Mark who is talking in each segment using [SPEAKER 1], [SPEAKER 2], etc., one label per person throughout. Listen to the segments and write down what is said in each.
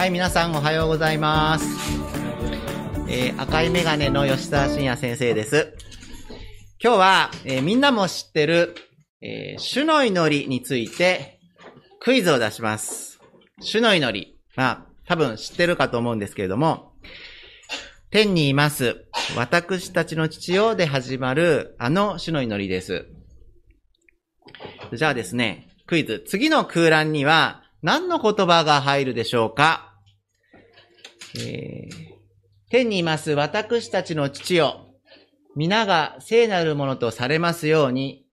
[SPEAKER 1] はい、皆さんおはようございます。えー赤いメガネの吉沢慎也先生です。今日は、えーみんなも知ってる、えー主の祈りについてクイズを出します。主の祈り。まあ、多分知ってるかと思うんですけれども、天にいます、私たちの父よで始まる、あの主の祈りです。じゃあですね、クイズ。次の空欄には何の言葉が入るでしょうか？えー天にいます私たちの父よ。皆が聖なるものとされますように、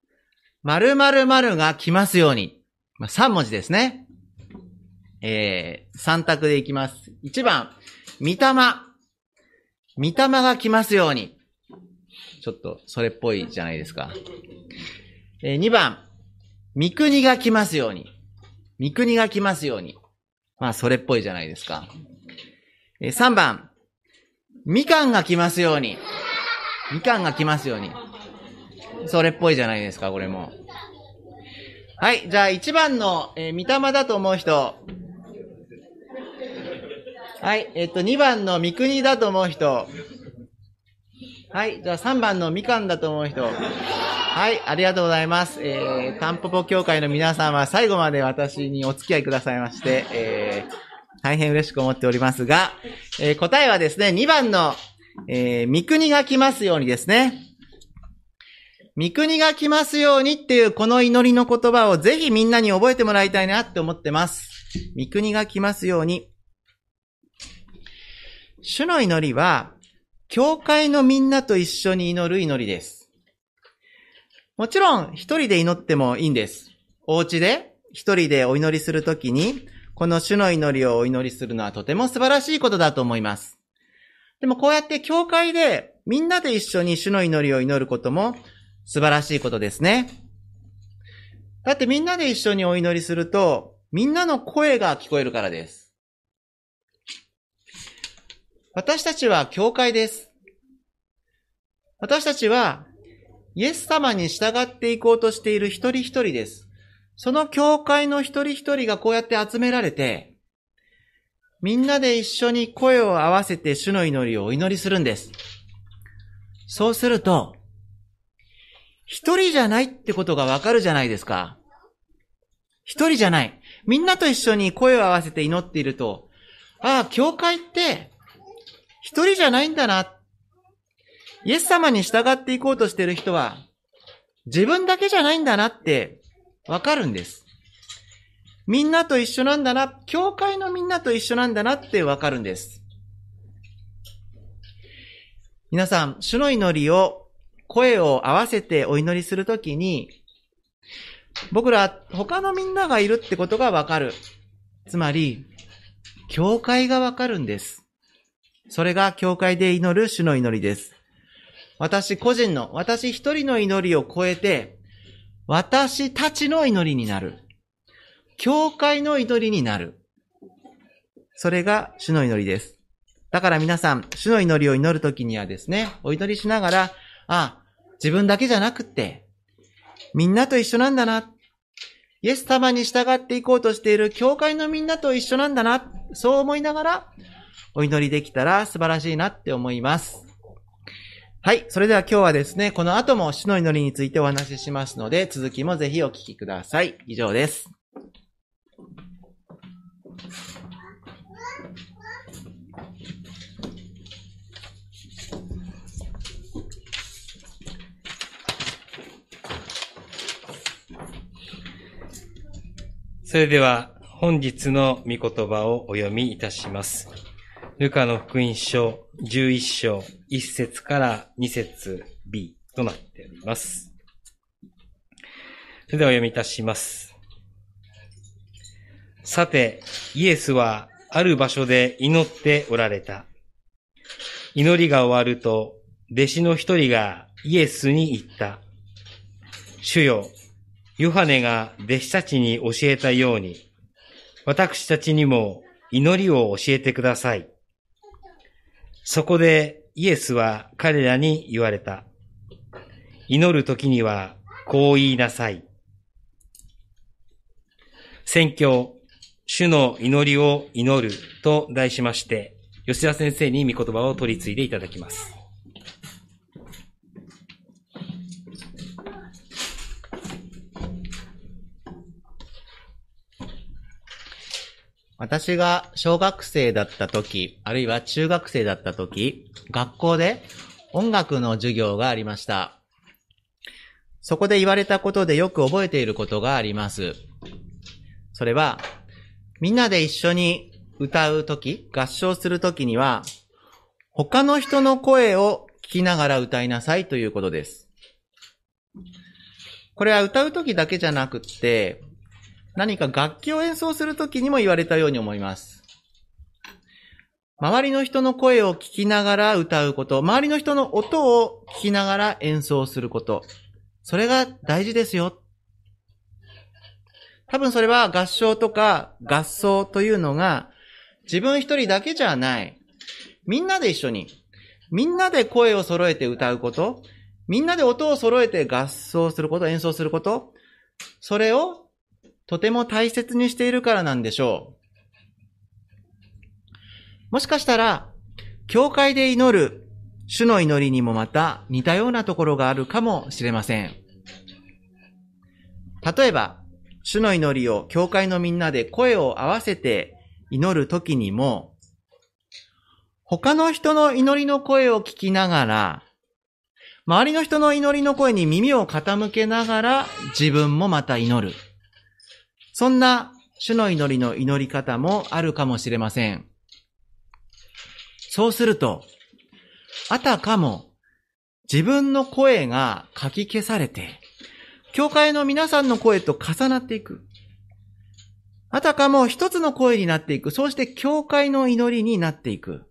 [SPEAKER 1] 〇〇〇が来ますように。まあ、3文字ですね。えー、3択でいきます。1番、御霊。御霊が来ますように。ちょっと、それっぽいじゃないですか。えー、2番、御国が来ますように。御国が来ますように。まあ、それっぽいじゃないですか。3番、みかんが来ますように。みかんが来ますように。それっぽいじゃないですか、これも。はい、じゃあ1番の、えー、御霊だと思う人。はい、えっと、2番の三国だと思う人。はい、じゃあ3番のみかんだと思う人。はい、ありがとうございます。えー、タンポポ協会の皆さんは最後まで私にお付き合いくださいまして、えー、大変嬉しく思っておりますが、えー答えはですね、2番の、えー、三国が来ますようにですね。三国が来ますようにっていうこの祈りの言葉をぜひみんなに覚えてもらいたいなって思ってます。三国が来ますように。主の祈りは、教会のみんなと一緒に祈る祈りです。もちろん、一人で祈ってもいいんです。お家で一人でお祈りするときに、この主の祈りをお祈りするのはとても素晴らしいことだと思います。でもこうやって教会でみんなで一緒に主の祈りを祈ることも素晴らしいことですね。だってみんなで一緒にお祈りすると、みんなの声が聞こえるからです。私たちは教会です。私たちはイエス様に従っていこうとしている一人一人です。その教会の一人一人がこうやって集められて、みんなで一緒に声を合わせて主の祈りをお祈りするんです。そうすると、一人じゃないってことがわかるじゃないですか。一人じゃない。みんなと一緒に声を合わせて祈っていると、ああ、教会って、一人じゃないんだな。イエス様に従っていこうとしている人は、自分だけじゃないんだなって、わかるんです。みんなと一緒なんだな、教会のみんなと一緒なんだなってわかるんです。皆さん、主の祈りを、声を合わせてお祈りするときに、僕ら他のみんながいるってことがわかる。つまり、教会がわかるんです。それが教会で祈る主の祈りです。私個人の、私一人の祈りを超えて、私たちの祈りになる。教会の祈りになる。それが主の祈りです。だから皆さん、主の祈りを祈るときにはですね、お祈りしながら、あ、自分だけじゃなくって、みんなと一緒なんだな。イエス様に従っていこうとしている教会のみんなと一緒なんだな。そう思いながら、お祈りできたら素晴らしいなって思います。はい。それでは今日はですね、この後も主の祈りについてお話ししますので、続きもぜひお聞きください。以上です。
[SPEAKER 2] それでは本日の御言葉をお読みいたします。ルカの福音書11章1節から2節 B となっております。それではお読みいたします。さて、イエスはある場所で祈っておられた。祈りが終わると、弟子の一人がイエスに言った。主よ、ヨハネが弟子たちに教えたように、私たちにも祈りを教えてください。そこでイエスは彼らに言われた。祈る時にはこう言いなさい。宣教、主の祈りを祈ると題しまして、吉田先生に御言葉を取り継いでいただきます。
[SPEAKER 1] 私が小学生だった時、あるいは中学生だった時、学校で音楽の授業がありました。そこで言われたことでよく覚えていることがあります。それは、みんなで一緒に歌うとき、合唱するときには、他の人の声を聞きながら歌いなさいということです。これは歌うときだけじゃなくって、何か楽器を演奏するときにも言われたように思います。周りの人の声を聞きながら歌うこと、周りの人の音を聞きながら演奏すること、それが大事ですよ。多分それは合唱とか合奏というのが自分一人だけじゃない。みんなで一緒に、みんなで声を揃えて歌うこと、みんなで音を揃えて合奏すること、演奏すること、それをとても大切にしているからなんでしょう。もしかしたら、教会で祈る主の祈りにもまた似たようなところがあるかもしれません。例えば、主の祈りを教会のみんなで声を合わせて祈るときにも、他の人の祈りの声を聞きながら、周りの人の祈りの声に耳を傾けながら自分もまた祈る。そんな主の祈りの祈り方もあるかもしれません。そうすると、あたかも自分の声が書き消されて、教会の皆さんの声と重なっていく。あたかも一つの声になっていく。そうして教会の祈りになっていく。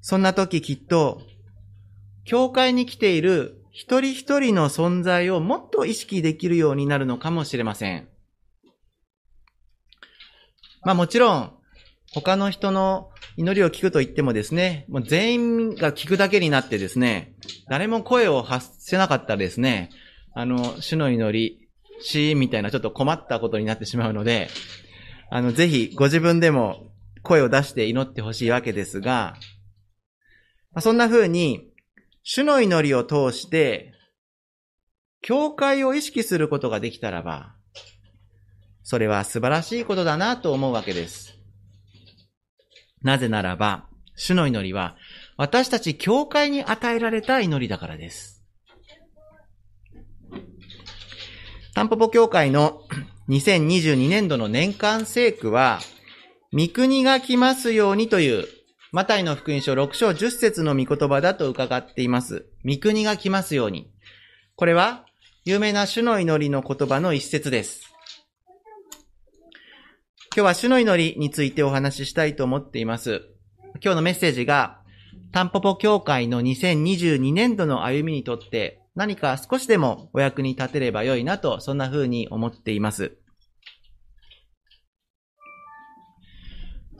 [SPEAKER 1] そんな時きっと、教会に来ている一人一人の存在をもっと意識できるようになるのかもしれません。まあもちろん、他の人の祈りを聞くと言ってもですね、もう全員が聞くだけになってですね、誰も声を発せなかったらですね、あの、主の祈り、シーンみたいなちょっと困ったことになってしまうので、あの、ぜひご自分でも声を出して祈ってほしいわけですが、まあ、そんな風に、主の祈りを通して、教会を意識することができたらば、それは素晴らしいことだなと思うわけです。なぜならば、主の祈りは、私たち教会に与えられた祈りだからです。タンポポ教会の2022年度の年間聖句は、御国が来ますようにというマタイの福音書6章10節の御言葉だと伺っています。御国が来ますように。これは、有名な主の祈りの言葉の一節です。今日は主の祈りについてお話ししたいと思っています。今日のメッセージが、タンポポ教会の2022年度の歩みにとって何か少しでもお役に立てればよいなと、そんな風に思っています。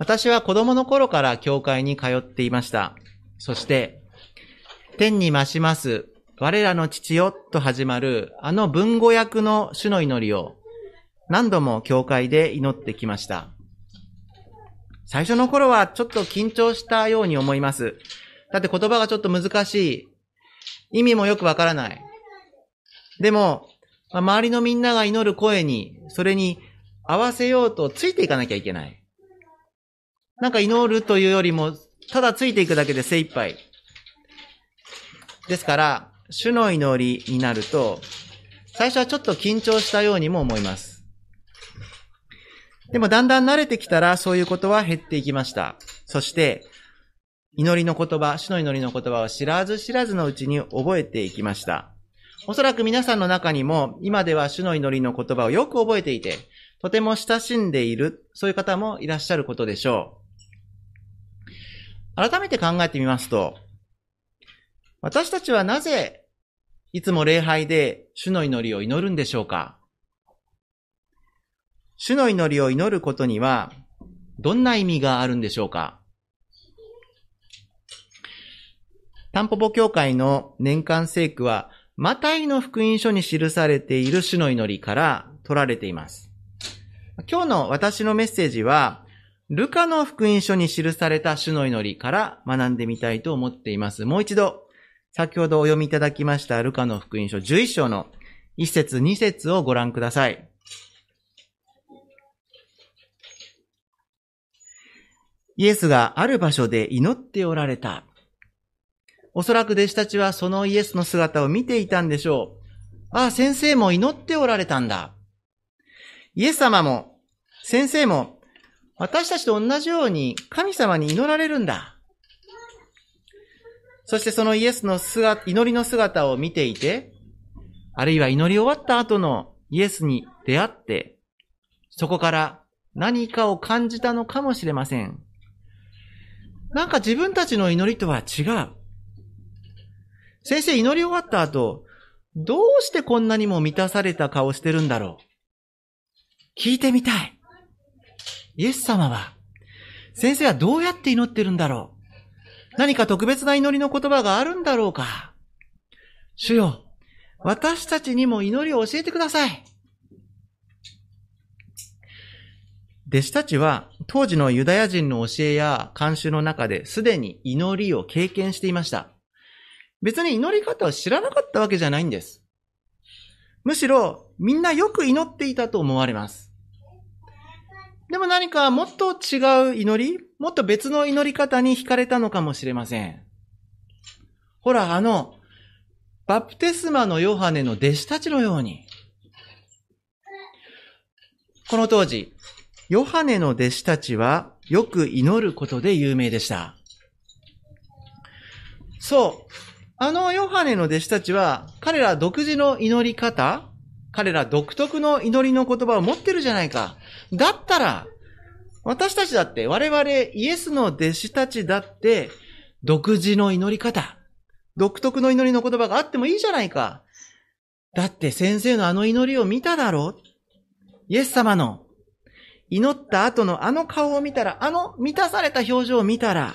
[SPEAKER 1] 私は子供の頃から教会に通っていました。そして、天に増します、我らの父よと始まる、あの文語訳の主の祈りを、何度も教会で祈ってきました。最初の頃はちょっと緊張したように思います。だって言葉がちょっと難しい。意味もよくわからない。でもま、周りのみんなが祈る声に、それに合わせようとついていかなきゃいけない。なんか祈るというよりも、ただついていくだけで精一杯。ですから、主の祈りになると、最初はちょっと緊張したようにも思います。でもだんだん慣れてきたらそういうことは減っていきました。そして、祈りの言葉、主の祈りの言葉を知らず知らずのうちに覚えていきました。おそらく皆さんの中にも、今では主の祈りの言葉をよく覚えていて、とても親しんでいる、そういう方もいらっしゃることでしょう。改めて考えてみますと、私たちはなぜ、いつも礼拝で主の祈りを祈るんでしょうか？主の祈りを祈ることには、どんな意味があるんでしょうか？タンポポ教会の年間聖句は、マタイの福音書に記されている主の祈りから取られています。今日の私のメッセージは、ルカの福音書に記された主の祈りから学んでみたいと思っています。もう一度、先ほどお読みいただきましたルカの福音書11章の1節2節をご覧ください。イエスがある場所で祈っておられた。おそらく弟子たちはそのイエスの姿を見ていたんでしょう。ああ、先生も祈っておられたんだ。イエス様も、先生も、私たちと同じように神様に祈られるんだ。そしてそのイエスの姿、祈りの姿を見ていて、あるいは祈り終わった後のイエスに出会って、そこから何かを感じたのかもしれません。なんか自分たちの祈りとは違う。先生祈り終わった後、どうしてこんなにも満たされた顔してるんだろう。聞いてみたい。イエス様は、先生はどうやって祈ってるんだろう？何か特別な祈りの言葉があるんだろうか？主よ、私たちにも祈りを教えてください。弟子たちは当時のユダヤ人の教えや慣習の中ですでに祈りを経験していました。別に祈り方を知らなかったわけじゃないんです。むしろみんなよく祈っていたと思われます。でも何かもっと違う祈りもっと別の祈り方に惹かれたのかもしれません。ほら、あの、バプテスマのヨハネの弟子たちのように、この当時、ヨハネの弟子たちはよく祈ることで有名でした。そう。あのヨハネの弟子たちは、彼ら独自の祈り方、彼ら独特の祈りの言葉を持ってるじゃないか。だったら、私たちだって、我々イエスの弟子たちだって、独自の祈り方、独特の祈りの言葉があってもいいじゃないか。だって先生のあの祈りを見ただろうイエス様の祈った後のあの顔を見たら、あの満たされた表情を見たら、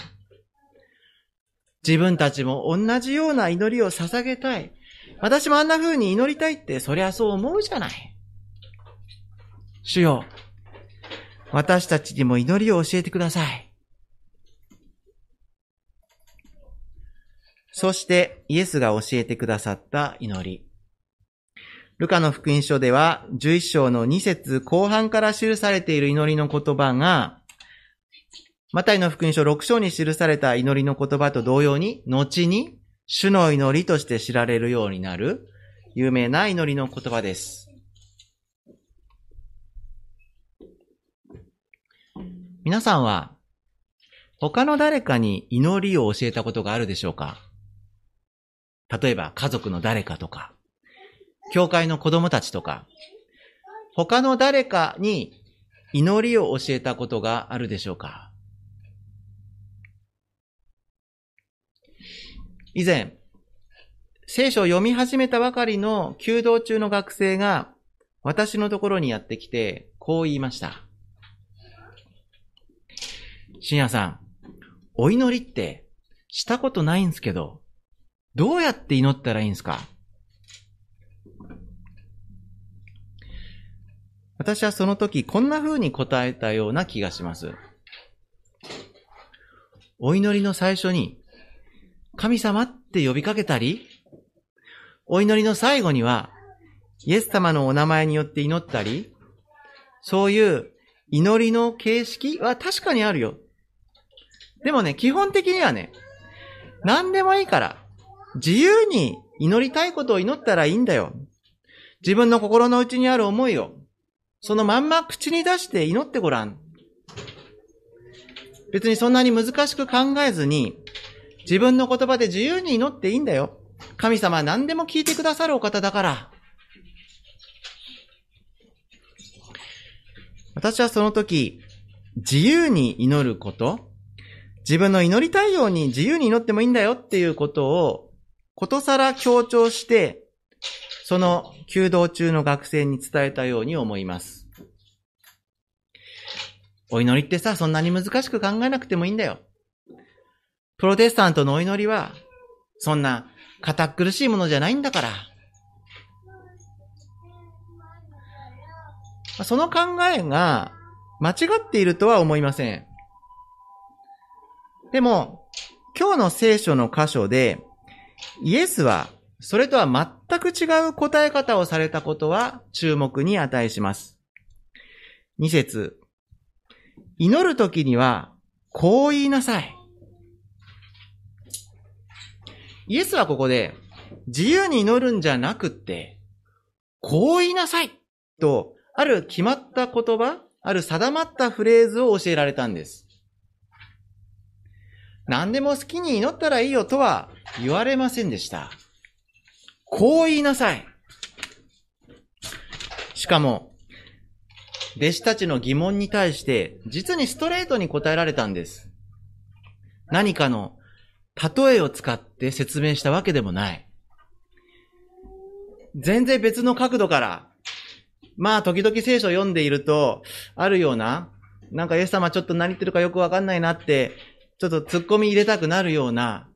[SPEAKER 1] 自分たちも同じような祈りを捧げたい。私もあんな風に祈りたいって、そりゃそう思うじゃない。主よ、私たちにも祈りを教えてください。そしてイエスが教えてくださった祈り。ルカの福音書では11章の2節後半から記されている祈りの言葉がマタイの福音書6章に記された祈りの言葉と同様に、後に主の祈りとして知られるようになる有名な祈りの言葉です。皆さんは他の誰かに祈りを教えたことがあるでしょうか？例えば家族の誰かとか、教会の子供たちとか、他の誰かに祈りを教えたことがあるでしょうか？以前、聖書を読み始めたばかりの弓道中の学生が私のところにやってきて、こう言いました。深夜さん、お祈りってしたことないんですけど、どうやって祈ったらいいんですか？私はその時こんな風に答えたような気がします。お祈りの最初に神様って呼びかけたり、お祈りの最後には、イエス様のお名前によって祈ったり、そういう祈りの形式は確かにあるよ。でもね、基本的にはね、何でもいいから、自由に祈りたいことを祈ったらいいんだよ。自分の心の内にある思いを、そのまんま口に出して祈ってごらん。別にそんなに難しく考えずに、自分の言葉で自由に祈っていいんだよ。神様は何でも聞いてくださるお方だから。私はその時、自由に祈ること、自分の祈りたいように自由に祈ってもいいんだよっていうことを、ことさら強調して、その弓道中の学生に伝えたように思います。お祈りってさ、そんなに難しく考えなくてもいいんだよ。プロテスタントのお祈りは、そんな堅苦しいものじゃないんだから。その考えが間違っているとは思いません。でも、今日の聖書の箇所で、イエスはそれとは全く違う答え方をされたことは注目に値します。二節。祈るときには、こう言いなさい。イエスはここで、自由に祈るんじゃなくって、こう言いなさいと、ある決まった言葉、ある定まったフレーズを教えられたんです。何でも好きに祈ったらいいよとは言われませんでした。こう言いなさい。しかも、弟子たちの疑問に対して、実にストレートに答えられたんです。何かの例えを使って説明したわけでもない。全然別の角度から、まあ時々聖書を読んでいると、あるような、なんかイエス様ちょっと何言ってるかよくわかんないなって、ちょっと突っ込み入れたくなるような、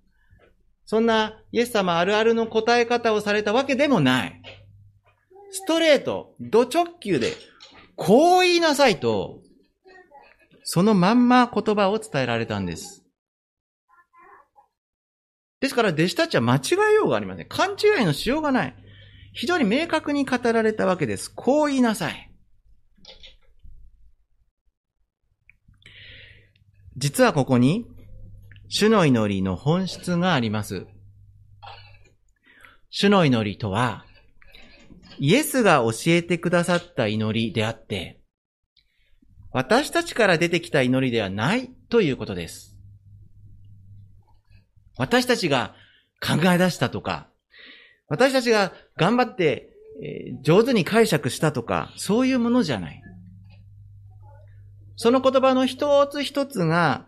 [SPEAKER 1] そんなイエス様あるあるの答え方をされたわけでもない。ストレート、ド直球で、こう言いなさいと、そのまんま言葉を伝えられたんです。ですから弟子たちは間違えようがありません。勘違いのしようがない。非常に明確に語られたわけです。こう言いなさい。実はここに、主の祈りの本質があります。主の祈りとは、イエスが教えてくださった祈りであって、私たちから出てきた祈りではないということです。私たちが考え出したとか、私たちが頑張って、え上手に解釈したとか、そういうものじゃない。その言葉の一つ一つが、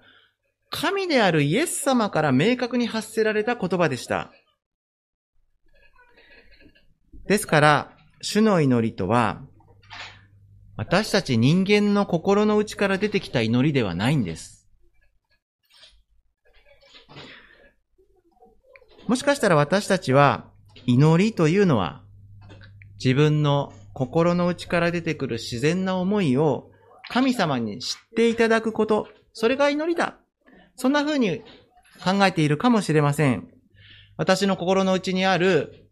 [SPEAKER 1] 神であるイエス様から明確に発せられた言葉でした。ですから、主の祈りとは、私たち人間の心の内から出てきた祈りではないんです。もしかしたら私たちは、祈りというのは、自分の心の内から出てくる自然な思いを神様に知っていただくこと、それが祈りだ。そんな風に考えているかもしれません。私の心の内にある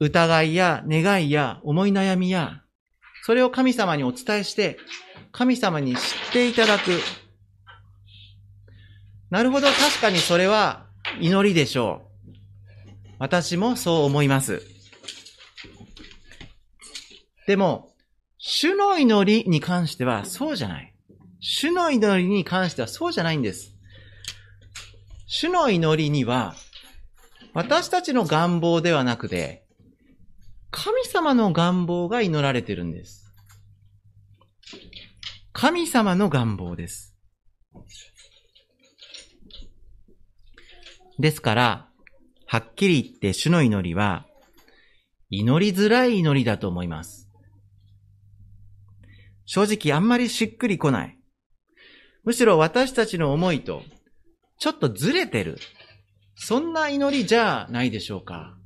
[SPEAKER 1] 疑いや願いや思い悩みや、それを神様にお伝えして、神様に知っていただく。なるほど、確かにそれは祈りでしょう。私もそう思います。でも、主の祈りに関してはそうじゃない。主の祈りに関してはそうじゃないんです。主の祈りには、私たちの願望ではなくて、神様の願望が祈られてるんです。神様の願望です。ですから、はっきり言って主の祈りは、祈りづらい祈りだと思います。正直あんまりしっくりこない。むしろ私たちの思いとちょっとずれてる。そんな祈りじゃないでしょうか。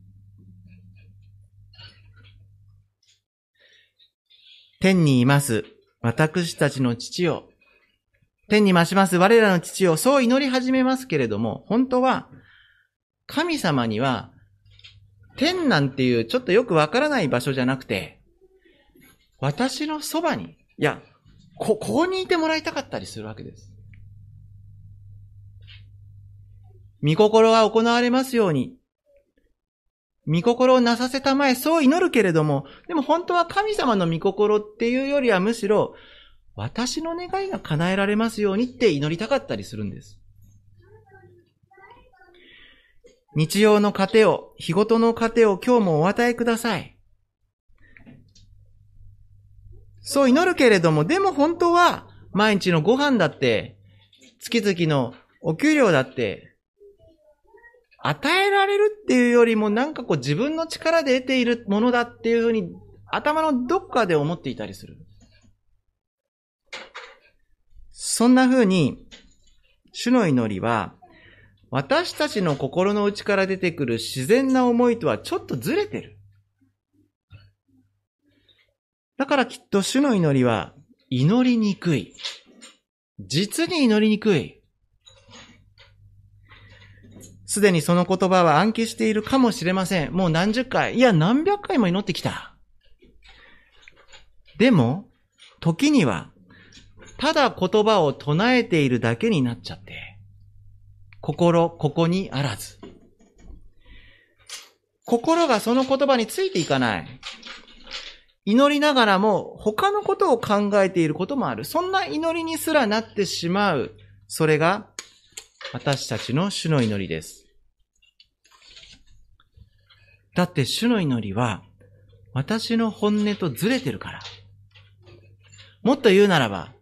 [SPEAKER 1] 天にいます。私たちの父よ。天に増します我らの父をそう祈り始めますけれども、本当は、神様には、天なんていうちょっとよくわからない場所じゃなくて、私のそばに、いや、こ、ここにいてもらいたかったりするわけです。御心が行われますように。御心をなさせたまえ、そう祈るけれども、でも本当は神様の御心っていうよりはむしろ、私の願いが叶えられますようにって祈りたかったりするんです。日曜の糧を、日ごとの糧を今日もお与えください。そう祈るけれども、でも本当は、毎日のご飯だって、月々のお給料だって、与えられるっていうよりもなんかこう自分の力で得ているものだっていうふうに頭のどっかで思っていたりする。そんなふうに、主の祈りは、私たちの心の内から出てくる自然な思いとはちょっとずれてる。だからきっと主の祈りは祈りにくい。実に祈りにくい。すでにその言葉は暗記しているかもしれません。もう何十回、いや何百回も祈ってきた。でも、時には、ただ言葉を唱えているだけになっちゃって、心、ここにあらず。心がその言葉についていかない。祈りながらも他のことを考えていることもある。そんな祈りにすらなってしまう。それが私たちの主の祈りです。だって主の祈りは私の本音とずれてるから。もっと言うならば、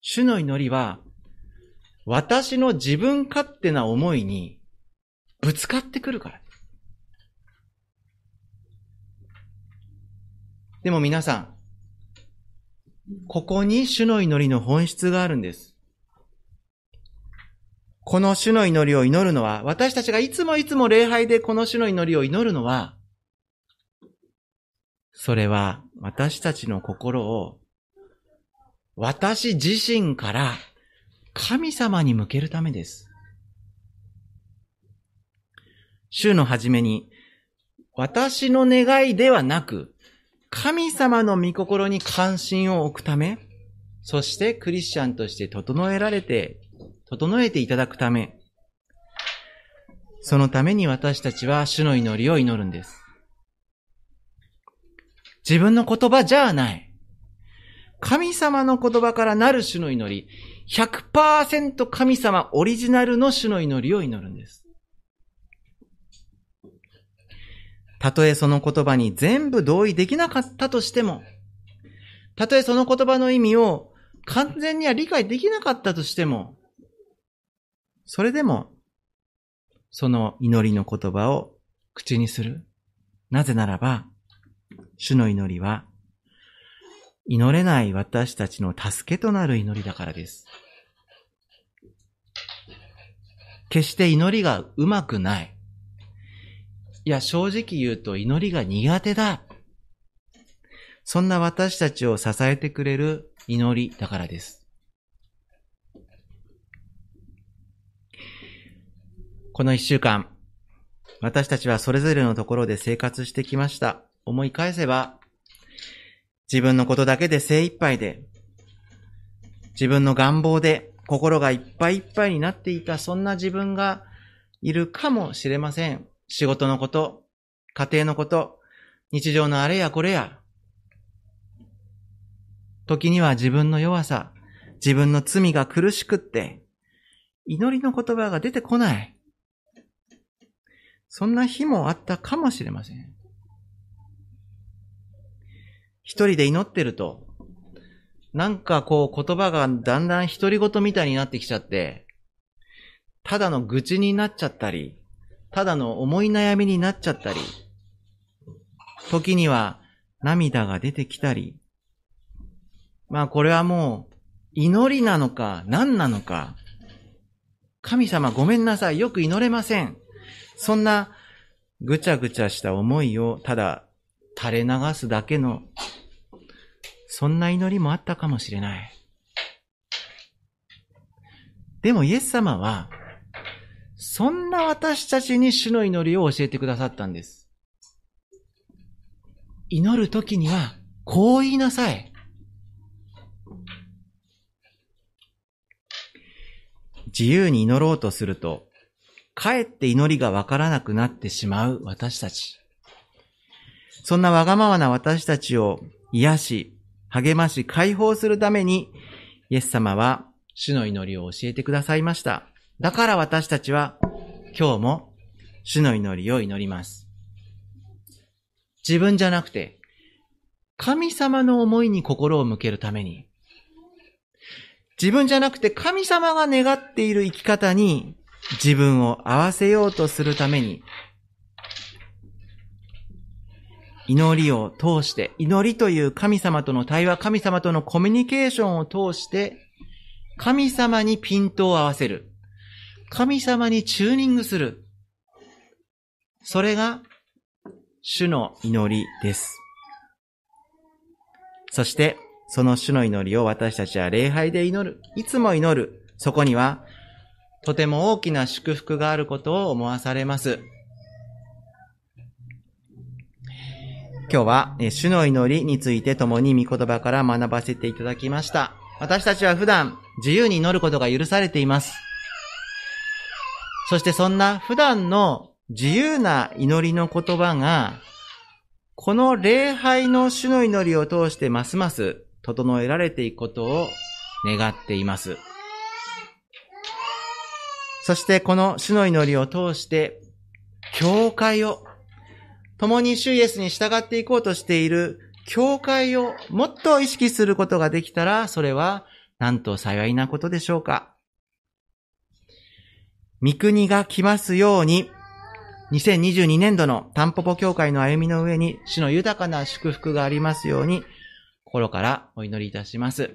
[SPEAKER 1] 主の祈りは私の自分勝手な思いにぶつかってくるから。でも皆さん、ここに主の祈りの本質があるんです。この主の祈りを祈るのは、私たちがいつもいつも礼拝でこの主の祈りを祈るのは、それは私たちの心を私自身から神様に向けるためです。週の初めに、私の願いではなく、神様の御心に関心を置くため、そしてクリスチャンとして整えられて、整えていただくため、そのために私たちは主の祈りを祈るんです。自分の言葉じゃない。神様の言葉からなる主の祈り、100%神様オリジナルの主の祈りを祈るんです。たとえその言葉に全部同意できなかったとしても、たとえその言葉の意味を完全には理解できなかったとしても、それでも、その祈りの言葉を口にする。なぜならば、主の祈りは、祈れない私たちの助けとなる祈りだからです。決して祈りがうまくない。いや、正直言うと祈りが苦手だ。そんな私たちを支えてくれる祈りだからです。この一週間、私たちはそれぞれのところで生活してきました。思い返せば、自分のことだけで精一杯で、自分の願望で心がいっぱいいっぱいになっていた、そんな自分がいるかもしれません。仕事のこと、家庭のこと、日常のあれやこれや、時には自分の弱さ、自分の罪が苦しくって、祈りの言葉が出てこない。そんな日もあったかもしれません。一人で祈ってると、なんかこう言葉がだんだん独り言みたいになってきちゃって、ただの愚痴になっちゃったり、ただの思い悩みになっちゃったり、時には涙が出てきたり、まあこれはもう祈りなのか何なのか、神様ごめんなさい、よく祈れません。そんなぐちゃぐちゃした思いをただ垂れ流すだけの、そんな祈りもあったかもしれない。でもイエス様は、そんな私たちに主の祈りを教えてくださったんです。祈るときには、こう言いなさい。自由に祈ろうとすると、かえって祈りがわからなくなってしまう私たち。そんなわがままな私たちを癒し、励まし、解放するために、イエス様は主の祈りを教えてくださいました。だから私たちは今日も主の祈りを祈ります。自分じゃなくて、神様の思いに心を向けるために、自分じゃなくて神様が願っている生き方に自分を合わせようとするために、祈りを通して、祈りという神様との対話、神様とのコミュニケーションを通して、神様にピントを合わせる。神様にチューニングする。それが主の祈りです。そして、その主の祈りを私たちは礼拝で祈る。いつも祈る。そこには、とても大きな祝福があることを思わされます。今日は、え主の祈りについて共に御言葉から学ばせていただきました。私たちは普段、自由に祈ることが許されています。そしてそんな普段の自由な祈りの言葉が、この礼拝の主の祈りを通してますます整えられていくことを願っています。そしてこの主の祈りを通して、教会を、共に主イエスに従っていこうとしている教会をもっと意識することができたら、それはなんと幸いなことでしょうか。御国が来ますように、2022年度のタンポポ教会の歩みの上に主の豊かな祝福がありますように、心からお祈りいたします。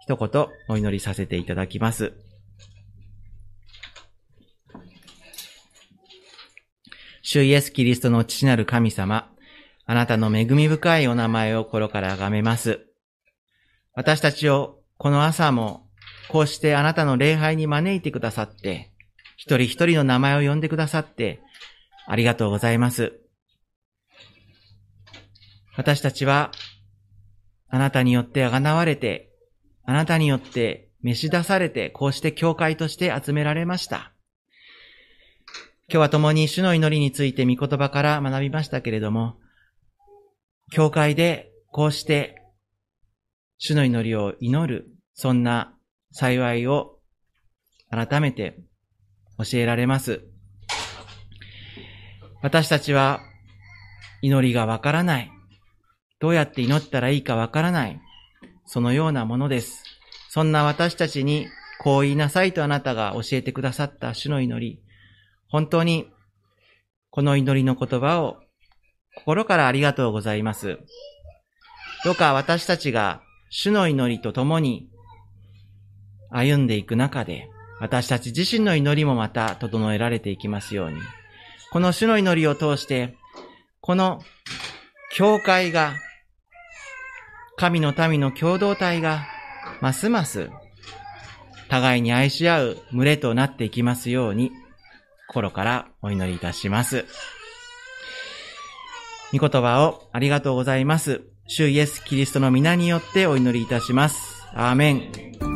[SPEAKER 1] 一言お祈りさせていただきます。主イエス・キリストの父なる神様、あなたの恵み深いお名前を心から崇めます。私たちをこの朝もこうしてあなたの礼拝に招いてくださって、一人一人の名前を呼んでくださって、ありがとうございます。私たちは、あなたによってあがなわれて、あなたによって召し出されて、こうして教会として集められました。今日は共に主の祈りについて御言葉から学びましたけれども、教会でこうして主の祈りを祈る、そんな幸いを改めて教えられます。私たちは祈りがわからない。どうやって祈ったらいいかわからない。そのようなものです。そんな私たちにこう言いなさいとあなたが教えてくださった主の祈り。本当にこの祈りの言葉を心からありがとうございます。どうか私たちが主の祈りと共に歩んでいく中で、私たち自身の祈りもまた整えられていきますように。この主の祈りを通して、この教会が、神の民の共同体が、ますます互いに愛し合う群れとなっていきますように、心からお祈りいたします。御言葉をありがとうございます。主イエス・キリストの皆によってお祈りいたします。アーメン。